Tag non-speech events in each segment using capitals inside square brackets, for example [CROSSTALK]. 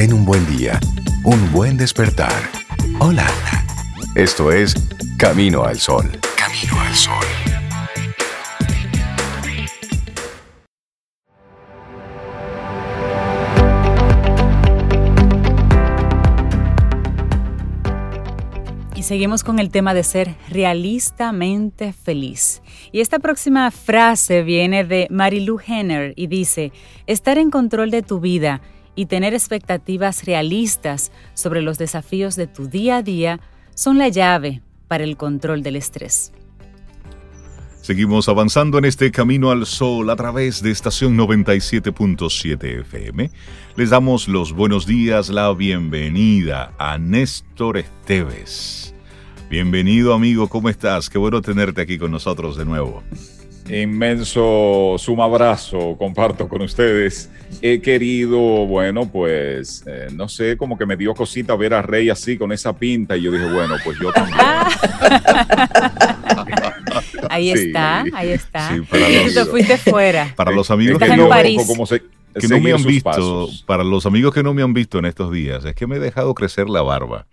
Ten un buen día, un buen despertar. Hola. Esto es Camino al Sol. Camino al Sol. Y seguimos con el tema de ser realistamente feliz. Y esta próxima frase viene de Marilu Henner y dice, estar en control de tu vida y tener expectativas realistas sobre los desafíos de tu día a día son la llave para el control del estrés. Seguimos avanzando en este camino al sol a través de estación 97.7 FM. Les damos los buenos días, la bienvenida a Néstor Esteves. Bienvenido amigo, ¿cómo estás? Qué bueno tenerte aquí con nosotros de nuevo. Inmenso suma abrazo comparto con ustedes. He querido, bueno, pues, eh, no sé, como que me dio cosita ver a Rey así con esa pinta y yo dije, bueno, pues yo también. [LAUGHS] ahí está, ahí está. Sí, para los, te fuiste fuera. Para los amigos que no, que no me han visto, para los amigos que no me han visto en estos días, es que me he dejado crecer la barba.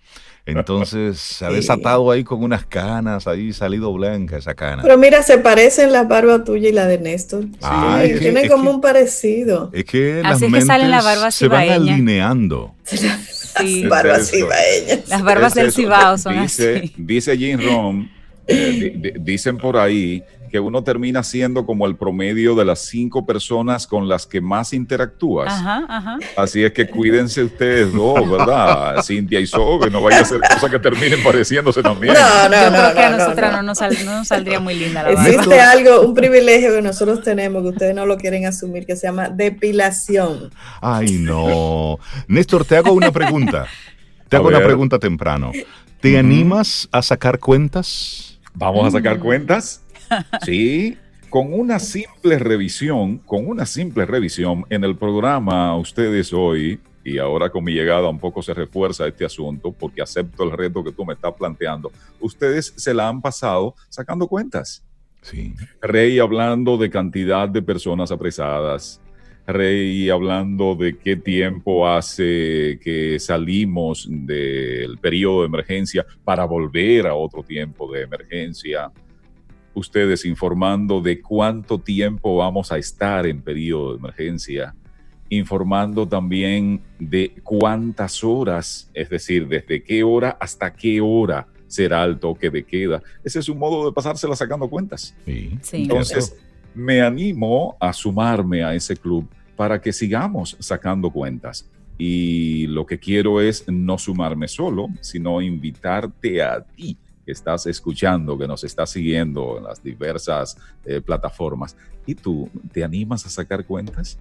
Entonces se ha desatado ahí con unas canas, ahí salido blanca esa cana. Pero mira, se parecen la barba tuya y la de Néstor. Ah, sí, tienen como un parecido. Es que las Así que salen las barbas se van alineando. [LAUGHS] Sí. Barbas cibaeñas. Las barbas del cibao son dice, así. Dice Jim Rom, eh, dicen por ahí que uno termina siendo como el promedio de las cinco personas con las que más interactúas. Ajá, ajá. Así es que cuídense ustedes dos, ¿verdad? [LAUGHS] Cintia y Sobe, no vaya a ser cosas que terminen pareciéndose también. No, no, Yo creo que a nosotras no, nos, saldría muy linda la verdad. Existe algo, un privilegio que nosotros tenemos, que ustedes no lo quieren asumir, que se llama depilación. Ay, no. Néstor, te hago una pregunta. [LAUGHS] Te hago una pregunta temprano. ¿Te animas a sacar cuentas? Vamos a sacar cuentas. Sí, con una simple revisión, con una simple revisión en el programa ustedes hoy, y ahora con mi llegada un poco se refuerza este asunto porque acepto el reto que tú me estás planteando, ustedes se la han pasado sacando cuentas. Sí. Rey hablando de cantidad de personas apresadas, Rey hablando de qué tiempo hace que salimos del periodo de emergencia para volver a otro tiempo de emergencia ustedes informando de cuánto tiempo vamos a estar en periodo de emergencia, informando también de cuántas horas, es decir, desde qué hora hasta qué hora será el toque de queda. Ese es un modo de pasársela sacando cuentas. Sí. Entonces, me animo a sumarme a ese club para que sigamos sacando cuentas. Y lo que quiero es no sumarme solo, sino invitarte a ti que estás escuchando, que nos estás siguiendo en las diversas eh, plataformas, ¿y tú te animas a sacar cuentas?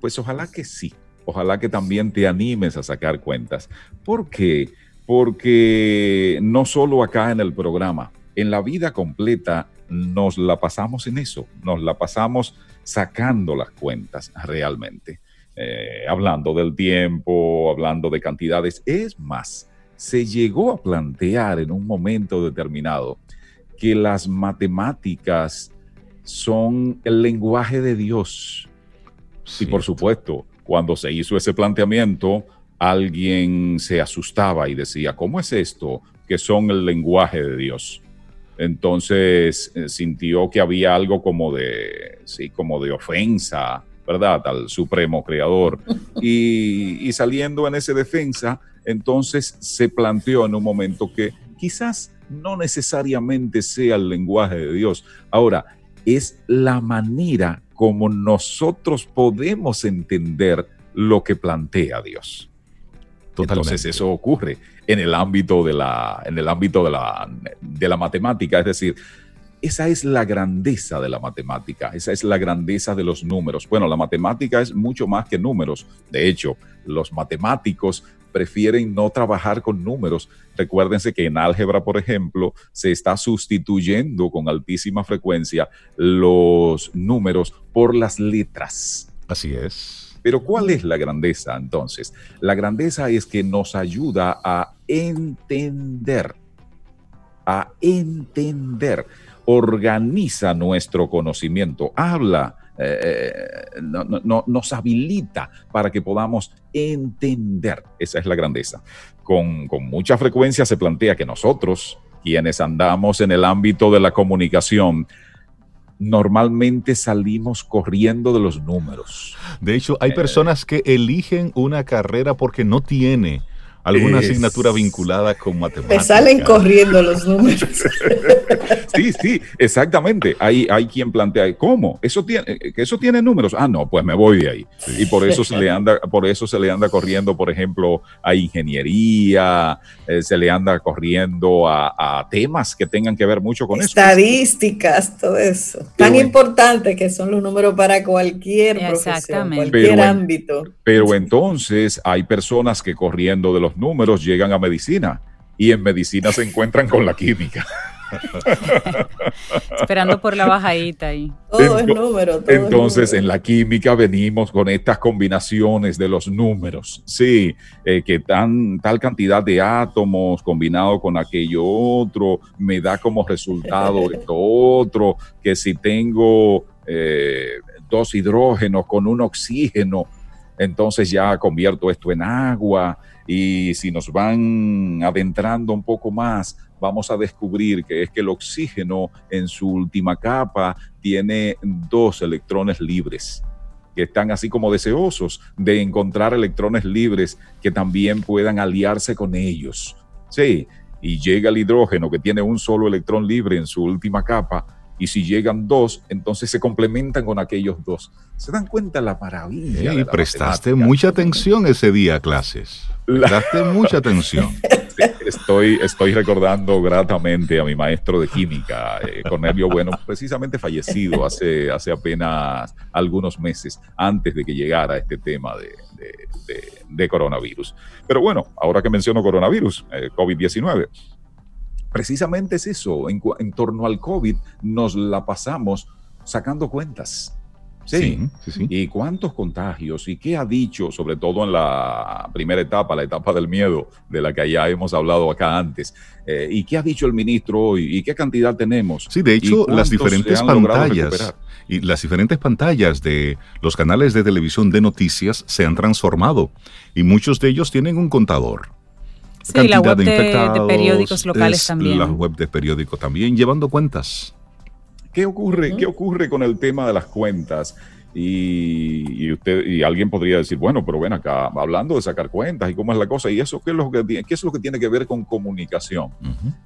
Pues ojalá que sí, ojalá que también te animes a sacar cuentas. ¿Por qué? Porque no solo acá en el programa, en la vida completa nos la pasamos en eso, nos la pasamos sacando las cuentas realmente. Eh, hablando del tiempo, hablando de cantidades. Es más, se llegó a plantear en un momento determinado que las matemáticas son el lenguaje de Dios. Y por supuesto, cuando se hizo ese planteamiento, alguien se asustaba y decía, ¿cómo es esto que son el lenguaje de Dios? Entonces eh, sintió que había algo como de, sí, como de ofensa, ¿verdad? Al supremo creador. [LAUGHS] Y, y saliendo en esa defensa, entonces se planteó en un momento que quizás no necesariamente sea el lenguaje de Dios. Ahora, es la manera como nosotros podemos entender lo que plantea Dios. Entonces eso ocurre en el ámbito de la, en el ámbito de la, de la matemática, es decir, esa es la grandeza de la matemática, esa es la grandeza de los números. Bueno, la matemática es mucho más que números. De hecho, los matemáticos prefieren no trabajar con números. Recuérdense que en álgebra, por ejemplo, se está sustituyendo con altísima frecuencia los números por las letras. Así es. Pero ¿cuál es la grandeza entonces? La grandeza es que nos ayuda a entender, a entender, organiza nuestro conocimiento, habla eh, nos habilita para que podamos entender. Esa es la grandeza. Con, con mucha frecuencia se plantea que nosotros, quienes andamos en el ámbito de la comunicación, normalmente salimos corriendo de los números. De hecho, hay eh, personas que eligen una carrera porque no tiene alguna asignatura vinculada con matemáticas. Te salen corriendo los números. [LAUGHS] sí, sí, exactamente. Hay, hay quien plantea, ¿cómo? ¿Eso tiene, que ¿Eso tiene números? Ah, no, pues me voy de ahí. Y por eso se le anda, por eso se le anda corriendo, por ejemplo, a ingeniería, eh, se le anda corriendo a, temas que tengan que ver mucho con eso. Estadísticas, todo eso. Tan importante que son los números para cualquier profesión, cualquier ámbito. Pero entonces hay personas que corriendo de los números llegan a medicina y en medicina se encuentran con la química. [LAUGHS] Esperando por la bajadita ahí. Todo es número. entonces, en la química venimos con estas combinaciones de los números. Sí, eh, que tan, tal cantidad de átomos combinado con aquello otro me da como resultado [LAUGHS] esto otro, que si tengo eh, dos hidrógenos con un oxígeno, entonces ya convierto esto en agua y si nos van adentrando un poco más, vamos a descubrir que es que el oxígeno en su última capa tiene dos electrones libres que están así como deseosos de encontrar electrones libres que también puedan aliarse con ellos. Sí, y llega el hidrógeno que tiene un solo electrón libre en su última capa, y si llegan dos, entonces se complementan con aquellos dos. ¿Se dan cuenta la maravilla? Y prestaste mucha atención ese día a clases. Prestaste mucha atención. [LAUGHS] Estoy, estoy recordando gratamente a mi maestro de química, eh, Cornelio Bueno, precisamente fallecido hace, hace apenas algunos meses antes de que llegara este tema de, coronavirus. Pero bueno, ahora que menciono coronavirus, eh, COVID-19, precisamente es eso, en, torno al COVID nos la pasamos sacando cuentas. Sí, sí, sí, ¿Y cuántos contagios? ¿Y qué ha dicho, sobre todo en la primera etapa, la etapa del miedo, de la que ya hemos hablado acá antes? Eh, ¿Y qué ha dicho el ministro hoy? ¿Y qué cantidad tenemos? Sí, de hecho, las diferentes pantallas y las diferentes pantallas de los canales de televisión de noticias se han transformado y muchos de ellos tienen un contador. Sí, la web de, periódicos locales también. La web de periódicos también, llevando cuentas. ¿Qué ocurre, ¿Qué ocurre con el tema de las cuentas? Y, usted y alguien podría decir, bueno, pero ven acá, hablando de sacar cuentas y cómo es la cosa, y eso qué es lo que, qué es lo que tiene que ver con comunicación.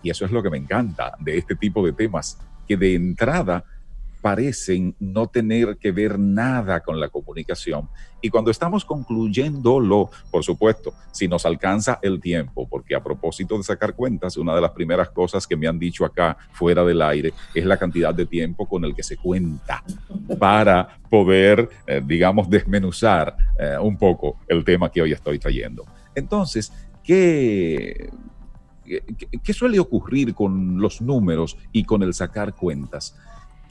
Y eso es lo que me encanta de este tipo de temas, que de entrada parecen no tener que ver nada con la comunicación. Y cuando estamos concluyéndolo, por supuesto, si nos alcanza el tiempo, porque a propósito de sacar cuentas, una de las primeras cosas que me han dicho acá fuera del aire es la cantidad de tiempo con el que se cuenta para poder, eh, digamos, desmenuzar eh, un poco el tema que hoy estoy trayendo. Entonces, ¿qué, ¿qué suele ocurrir con los números y con el sacar cuentas?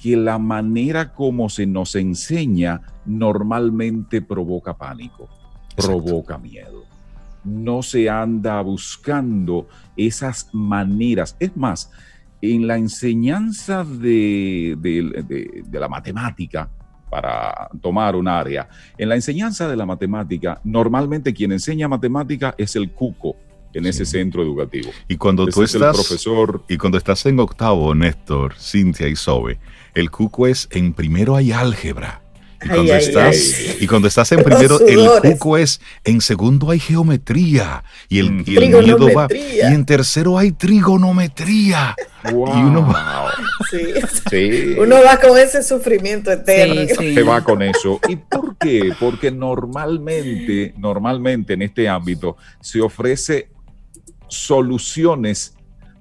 Que la manera como se nos enseña normalmente provoca pánico, provoca miedo. No se anda buscando esas maneras. Es más, en la enseñanza de, de, la matemática, para tomar un área, en la enseñanza de la matemática, normalmente quien enseña matemática es el cuco, en ese centro educativo. Y cuando tú estás, profesor... y cuando estás en octavo, Néstor, Cintia y Sobe, el cuco es en primero hay álgebra. Y cuando, estás, y cuando estás en primero, el cuco es en segundo hay geometría y el, miedo va. Y en tercero hay trigonometría. Y uno va. Sí. Uno va con ese sufrimiento eterno. Se va con eso. ¿Y por qué? Porque normalmente, normalmente en este ámbito se ofrece soluciones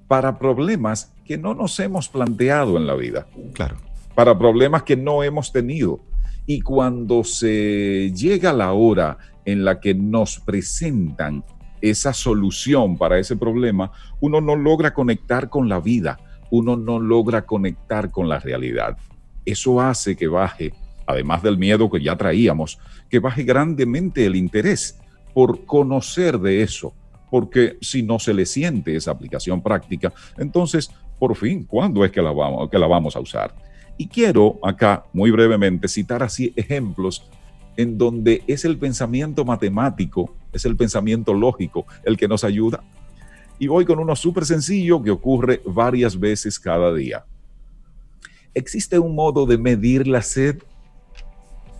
para problemas que no nos hemos planteado en la vida. Claro. Para problemas que no hemos tenido. Y cuando se llega la hora en la que nos presentan esa solución para ese problema, uno no logra conectar con la vida, uno no logra conectar con la realidad. Eso hace que baje, además del miedo que ya traíamos, que baje grandemente el interés por conocer de eso, porque si no se le siente esa aplicación práctica, entonces, por fin, ¿cuándo es que la vamos, a usar? Y quiero acá, muy brevemente, citar así ejemplos en donde es el pensamiento matemático, es el pensamiento lógico el que nos ayuda. Y voy con uno súper sencillo que ocurre varias veces cada día. ¿Existe un modo de medir la sed?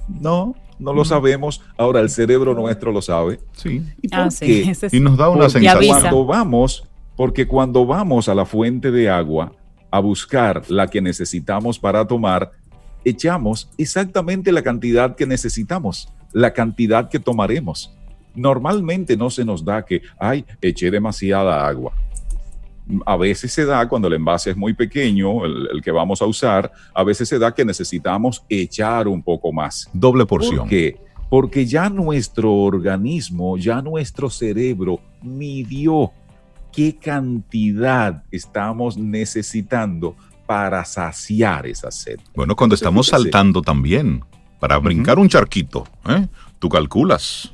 No, no lo sabemos. Ahora el cerebro nuestro lo sabe. Sí. ¿Y, por ah, qué? y nos da una sensación. Cuando vamos, porque cuando vamos a la fuente de agua a buscar la que necesitamos para tomar, echamos exactamente la cantidad que necesitamos, la cantidad que tomaremos. Normalmente no se nos da que, ay, eché demasiada agua. A veces se da cuando el envase es muy pequeño, el, que vamos a usar, a veces se da que necesitamos echar un poco más. Doble porción. ¿Por qué? Porque ya nuestro organismo, ya nuestro cerebro midió qué cantidad estamos necesitando para saciar esa sed. Bueno, cuando estamos saltando también, para brincar un charquito, ¿eh? tú calculas.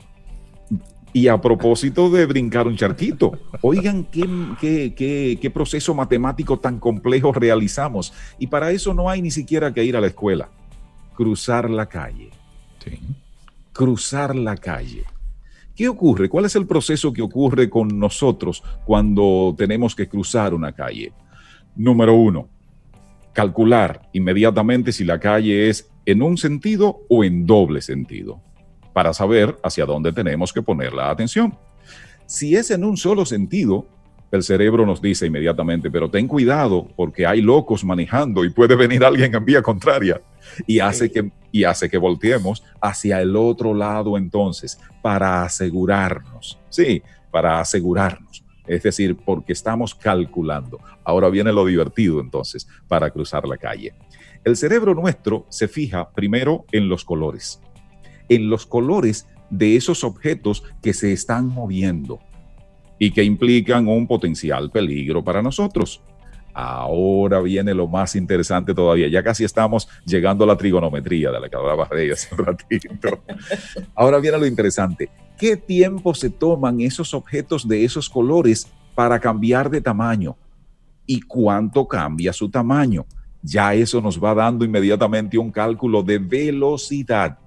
Y a propósito de brincar un charquito, oigan qué, qué, qué, proceso matemático tan complejo realizamos. Y para eso no hay ni siquiera que ir a la escuela. Cruzar la calle. Sí. Cruzar la calle. ¿Qué ocurre? ¿Cuál es el proceso que ocurre con nosotros cuando tenemos que cruzar una calle? Número uno, calcular inmediatamente si la calle es en un sentido o en doble sentido, para saber hacia dónde tenemos que poner la atención. Si es en un solo sentido, el cerebro nos dice inmediatamente, pero ten cuidado porque hay locos manejando y puede venir alguien en vía contraria y hace que, y hace que volteemos hacia el otro lado entonces para asegurarnos, sí, para asegurarnos es decir, porque estamos calculando. Ahora viene lo divertido entonces para cruzar la calle. El cerebro nuestro se fija primero en los colores, en los colores de esos objetos que se están moviendo y que implican un potencial peligro para nosotros. Ahora viene lo más interesante todavía. Ya casi estamos llegando a la trigonometría de la que hablaba Rey hace un ratito. [LAUGHS] Ahora viene lo interesante. ¿Qué tiempo se toman esos objetos de esos colores para cambiar de tamaño? ¿Y cuánto cambia su tamaño? Ya eso nos va dando inmediatamente un cálculo de velocidad.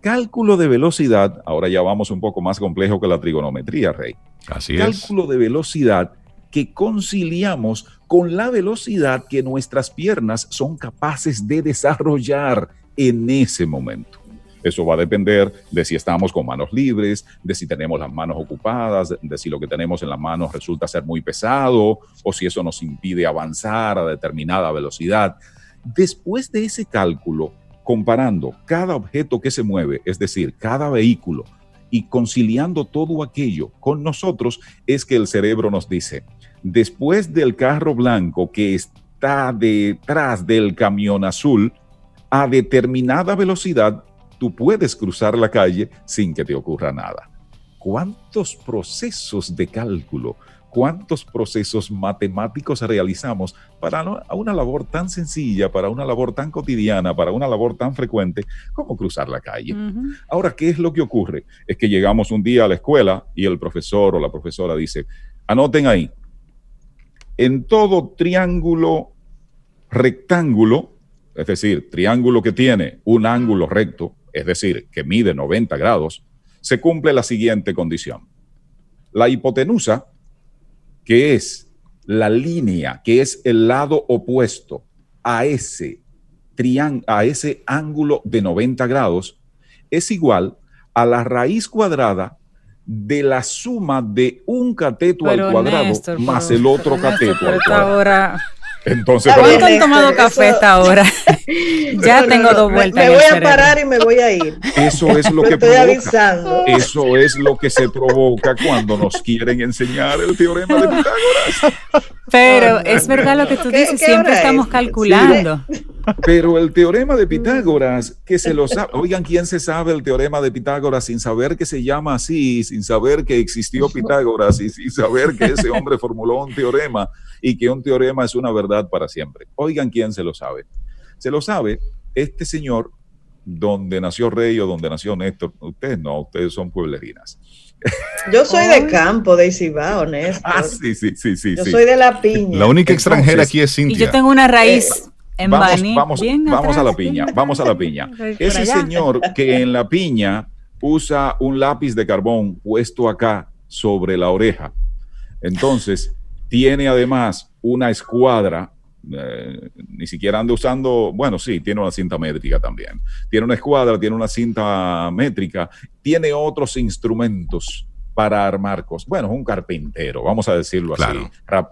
Cálculo de velocidad, ahora ya vamos un poco más complejo que la trigonometría, Rey. Así es. Cálculo de velocidad que conciliamos con la velocidad que nuestras piernas son capaces de desarrollar en ese momento. Eso va a depender de si estamos con manos libres, de si tenemos las manos ocupadas, de si lo que tenemos en las manos resulta ser muy pesado o si eso nos impide avanzar a determinada velocidad. Después de ese cálculo, comparando cada objeto que se mueve, es decir, cada vehículo, y conciliando todo aquello con nosotros, es que el cerebro nos dice, después del carro blanco que está detrás del camión azul, a determinada velocidad tú puedes cruzar la calle sin que te ocurra nada. ¿Cuántos procesos de cálculo, cuántos procesos matemáticos realizamos para una labor tan sencilla, para una labor tan cotidiana, para una labor tan frecuente como cruzar la calle? Ahora, ¿qué es lo que ocurre? Es que llegamos un día a la escuela y el profesor o la profesora dice, anoten ahí, en todo triángulo rectángulo, es decir, triángulo que tiene un ángulo recto, es decir, que mide 90 grados, se cumple la siguiente condición. La hipotenusa, que es la línea, que es el lado opuesto a ese, a ese ángulo de 90 grados, es igual a la raíz cuadrada de la suma de un cateto al cuadrado más el otro cateto al cuadrado. Entonces, ¿cuánto han tomado café hasta ahora? [LAUGHS] [LAUGHS] ya tengo dos vueltas. Me, voy a parar y me voy a ir. Eso es lo [LAUGHS] que estoy avisando. Eso es lo que se provoca cuando nos quieren enseñar el teorema de Pitágoras. Pero es verdad lo que tú dices, siempre estamos calculando. Pero el teorema de Pitágoras, que se lo sabe, oigan, ¿quién se sabe el teorema de Pitágoras sin saber que se llama así, sin saber que existió Pitágoras y sin saber que ese hombre formuló un teorema y que un teorema es una verdad para siempre? Oigan, ¿quién se lo sabe? Se lo sabe este señor donde nació Rey o donde nació Néstor. Ustedes no, ustedes son pueblerinas. Yo soy de campo, de Cibao, Néstor. Ah, sí, sí, sí, sí. Yo soy de La Piña. La única extranjera aquí es Cintia. Y yo tengo una raíz vamos, vamos, a la piña, vamos a la piña. [LAUGHS] Ese señor que en la piña usa un lápiz de carbón puesto acá sobre la oreja. Entonces, tiene además una escuadra eh, ni siquiera anda usando, bueno, sí, tiene una cinta métrica también. Tiene una escuadra, tiene una cinta métrica, tiene otros instrumentos para armar cosas. Bueno, es un carpintero, vamos a decirlo así.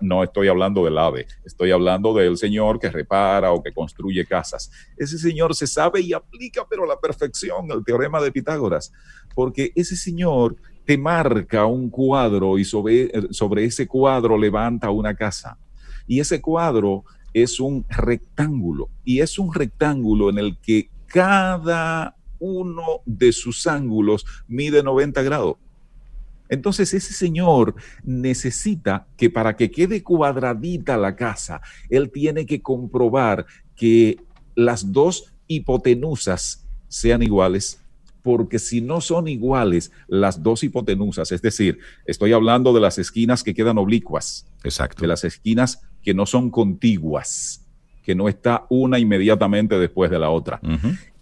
No estoy hablando del ave, estoy hablando del señor que repara o que construye casas. Ese señor se sabe y aplica, pero a la perfección, el teorema de Pitágoras, porque ese señor te marca un cuadro y sobre, sobre ese cuadro levanta una casa. Y ese cuadro es un rectángulo y es un rectángulo en el que cada uno de sus ángulos mide 90 grados. Entonces ese señor necesita que para que quede cuadradita la casa, él tiene que comprobar que las dos hipotenusas sean iguales, porque si no son iguales las dos hipotenusas, es decir, estoy hablando de las esquinas que quedan oblicuas, Exacto. de las esquinas que no son contiguas, que no está una inmediatamente después de la otra.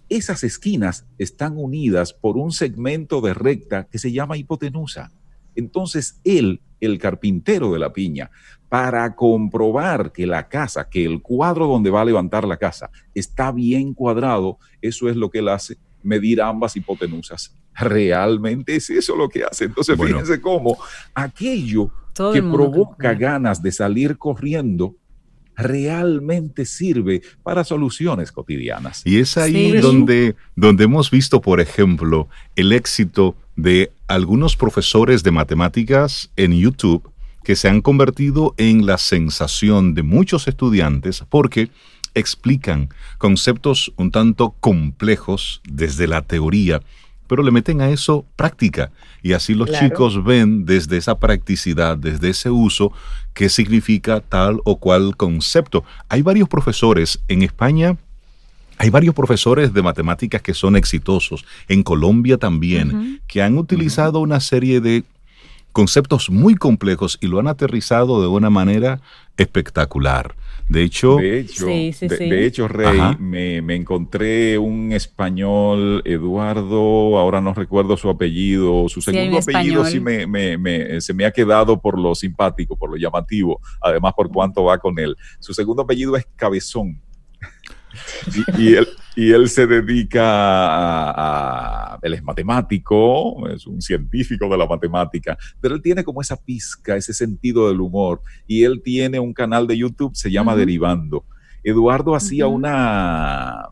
Esas esquinas están unidas por un segmento de recta que se llama hipotenusa. Entonces él, el carpintero de la piña, para comprobar que la casa, que el cuadro donde va a levantar la casa está bien cuadrado, eso es lo que él hace, medir ambas hipotenusas. Realmente es eso lo que hace. Entonces fíjense cómo aquello que provoca ganas de salir corriendo realmente sirve para soluciones cotidianas. Y es ahí donde, donde hemos visto, por ejemplo, el éxito de algunos profesores de matemáticas en YouTube que se han convertido en la sensación de muchos estudiantes porque explican conceptos un tanto complejos desde la teoría, pero le meten a eso práctica. Y así los chicos ven desde esa practicidad, desde ese uso, qué significa tal o cual concepto. Hay varios profesores en España hay varios profesores de matemáticas que son exitosos, en Colombia también, que han utilizado una serie de conceptos muy complejos y lo han aterrizado de una manera espectacular. De hecho, de hecho, Rey, me, encontré un español, Eduardo, ahora no recuerdo su apellido, su segundo apellido sí me, se me ha quedado por lo simpático, por lo llamativo, además por cuánto va con él. Su segundo apellido es Cabezón. Y, él, y, él, se dedica a, Él es matemático, es un científico de la matemática, pero él tiene como esa pizca, ese sentido del humor. Y él tiene un canal de YouTube, se llama Derivando. Eduardo hacía una,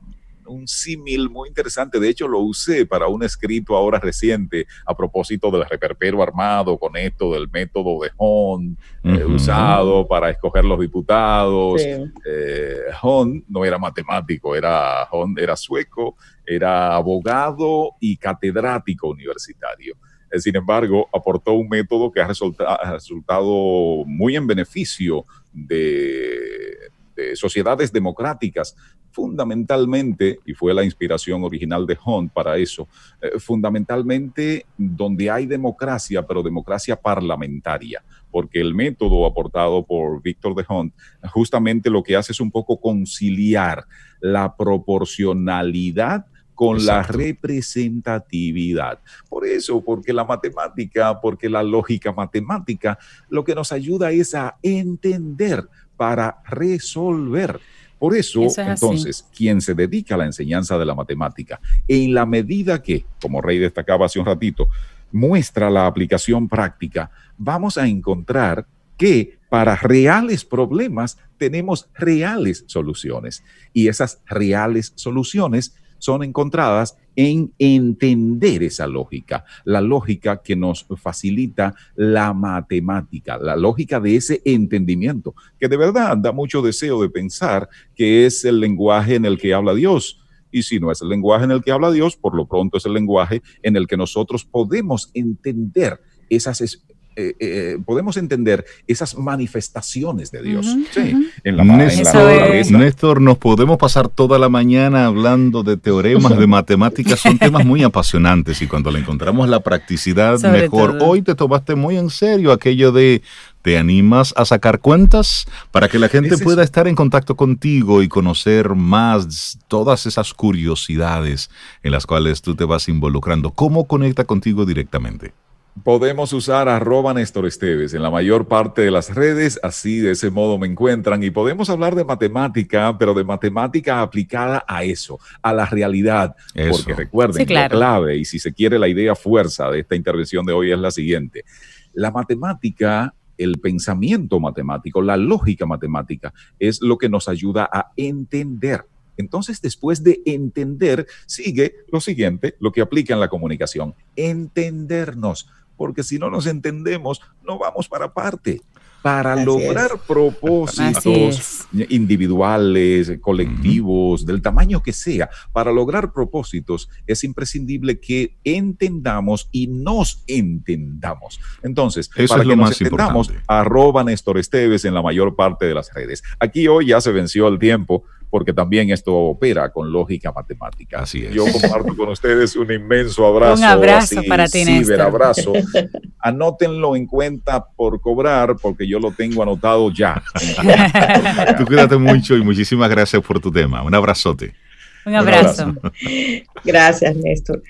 un símil muy interesante. De hecho, lo usé para un escrito ahora reciente a propósito del reperpero armado con esto del método de Hon, eh, usado para escoger los diputados. Eh, Hon no era matemático, era, era sueco, era abogado y catedrático universitario. Eh, sin embargo, aportó un método que ha resultado muy en beneficio de sociedades democráticas, fundamentalmente, y fue la inspiración original de Hunt para eso, eh, fundamentalmente donde hay democracia, pero democracia parlamentaria, porque el método aportado por Víctor de Hunt justamente lo que hace es un poco conciliar la proporcionalidad con la representatividad. Por eso, porque la matemática, porque la lógica matemática, lo que nos ayuda es a entender para resolver. Por eso, entonces, quien se dedica a la enseñanza de la matemática, en la medida que, como Rey destacaba hace un ratito, muestra la aplicación práctica, vamos a encontrar que para reales problemas tenemos reales soluciones. Y esas reales soluciones son encontradas en entender esa lógica, la lógica que nos facilita la matemática, la lógica de ese entendimiento, que de verdad da mucho deseo de pensar que es el lenguaje en el que habla Dios. Y si no es el lenguaje en el que habla Dios, por lo pronto es el lenguaje en el que nosotros podemos entender esas eh, eh, podemos entender esas manifestaciones de Dios. sí, en la, Néstor, nos podemos pasar toda la mañana hablando de teoremas de [LAUGHS] matemáticas, son temas muy apasionantes y cuando le encontramos la practicidad mejor. Hoy te tomaste muy en serio aquello de ¿Te animas a sacar cuentas para que la gente pueda estar en contacto contigo y conocer más todas esas curiosidades en las cuales tú te vas involucrando? ¿Cómo conecta contigo directamente? Podemos usar arroba Néstor Esteves en la mayor parte de las redes, así de ese modo me encuentran. Y podemos hablar de matemática, pero de matemática aplicada a eso, a la realidad, porque recuerden, la clave y si se quiere la idea fuerza de esta intervención de hoy es la siguiente. La matemática el pensamiento matemático, la lógica matemática, es lo que nos ayuda a entender. Entonces, después de entender, sigue lo siguiente, lo que aplica en la comunicación, entendernos porque si no nos entendemos, no vamos para parte. Para lograr propósitos individuales, colectivos, del tamaño que sea, para lograr propósitos es imprescindible que entendamos y nos entendamos. Entonces, para que nos entendamos, arroba Néstor Esteves en la mayor parte de las redes. Aquí hoy ya se venció el tiempo porque también esto opera con lógica matemática. Así es. Yo comparto con ustedes un inmenso abrazo. Un abrazo para ti, abrazo. [LAUGHS] Anótenlo en cuenta por cobrar, porque yo lo tengo anotado ya. Tú cuídate mucho y muchísimas gracias por tu tema. Un abrazote. Un abrazo. Gracias, Néstor.